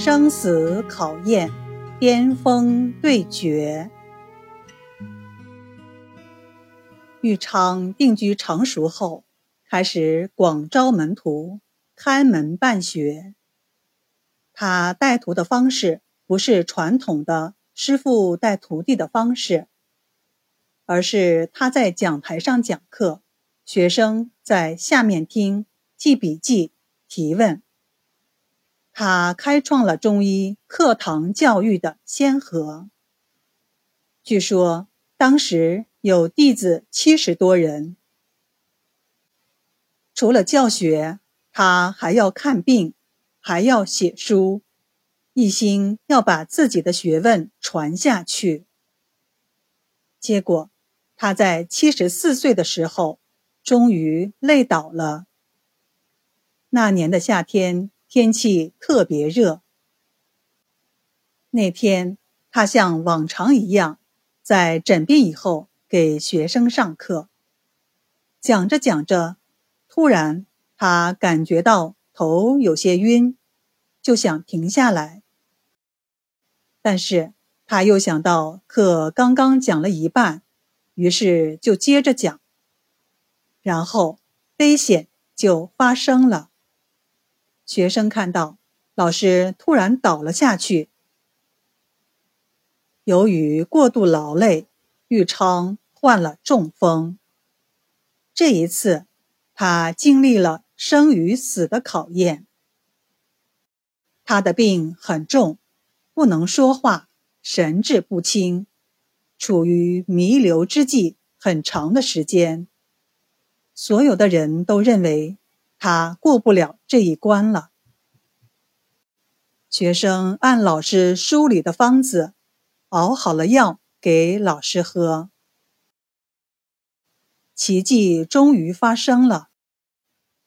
生死考验，巅峰对决。玉昌定居成熟后，开始广招门徒，开门办学。他带徒的方式不是传统的师傅带徒弟的方式，而是他在讲台上讲课，学生在下面听、记笔记、提问。他开创了中医课堂教育的先河。据说当时有弟子七十多人。除了教学，他还要看病，还要写书，一心要把自己的学问传下去。结果，他在七十四岁的时候，终于累倒了。那年的夏天。天气特别热。那天，他像往常一样，在诊病以后给学生上课。讲着讲着，突然他感觉到头有些晕，就想停下来。但是他又想到课刚刚讲了一半，于是就接着讲。然后危险就发生了。学生看到老师突然倒了下去，由于过度劳累，玉昌患了中风。这一次，他经历了生与死的考验。他的病很重，不能说话，神志不清，处于弥留之际很长的时间。所有的人都认为。他过不了这一关了。学生按老师书里的方子熬好了药给老师喝，奇迹终于发生了。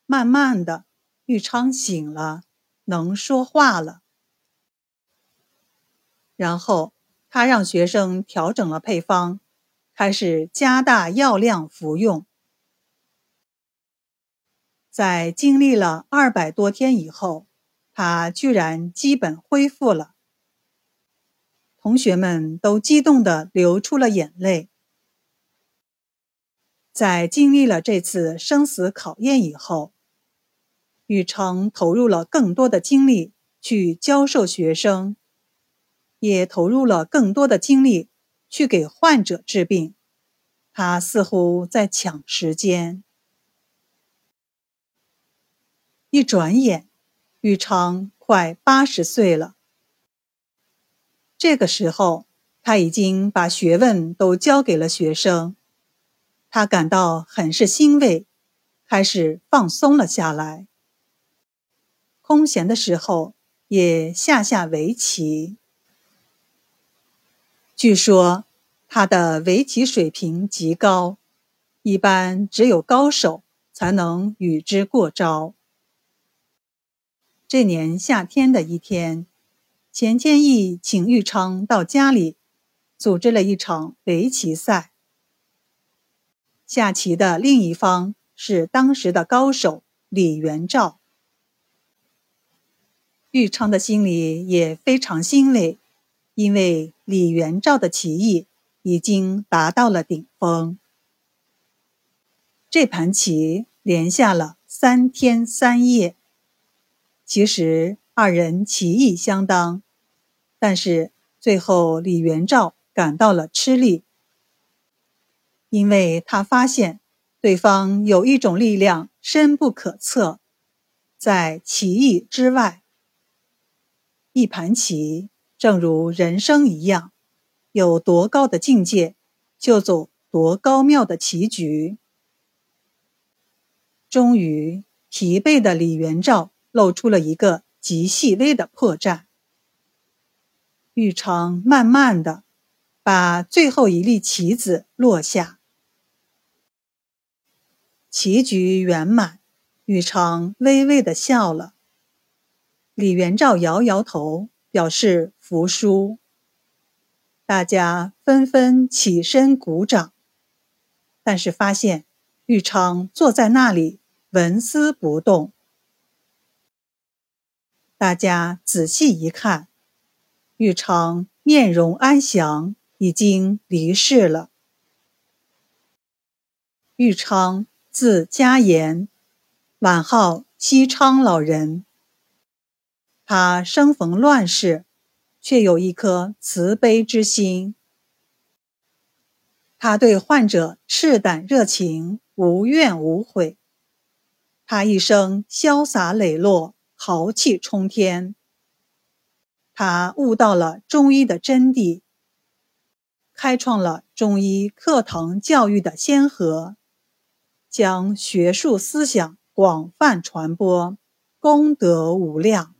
慢慢的，玉昌醒了，能说话了。然后他让学生调整了配方，开始加大药量服用。在经历了二百多天以后，他居然基本恢复了。同学们都激动地流出了眼泪。在经历了这次生死考验以后，禹成投入了更多的精力去教授学生，也投入了更多的精力去给患者治病。他似乎在抢时间。一转眼，玉昌快八十岁了。这个时候，他已经把学问都教给了学生，他感到很是欣慰，开始放松了下来。空闲的时候，也下下围棋。据说他的围棋水平极高，一般只有高手才能与之过招。这年夏天的一天，钱谦益请玉昌到家里，组织了一场围棋赛。下棋的另一方是当时的高手李元照。玉昌的心里也非常欣慰，因为李元照的棋艺已经达到了顶峰。这盘棋连下了三天三夜。其实二人棋艺相当，但是最后李元照感到了吃力，因为他发现对方有一种力量深不可测，在棋艺之外。一盘棋正如人生一样，有多高的境界，就走多高妙的棋局。终于，疲惫的李元照。露出了一个极细微的破绽。玉昌慢慢的把最后一粒棋子落下，棋局圆满。玉昌微微的笑了。李元照摇摇头，表示服输。大家纷纷起身鼓掌，但是发现玉昌坐在那里纹丝不动。大家仔细一看，玉昌面容安详，已经离世了。玉昌，字嘉言，晚号西昌老人。他生逢乱世，却有一颗慈悲之心。他对患者赤胆热情，无怨无悔。他一生潇洒磊落，豪气冲天。他悟到了中医的真谛，开创了中医课堂教育的先河，将学术思想广泛传播，功德无量。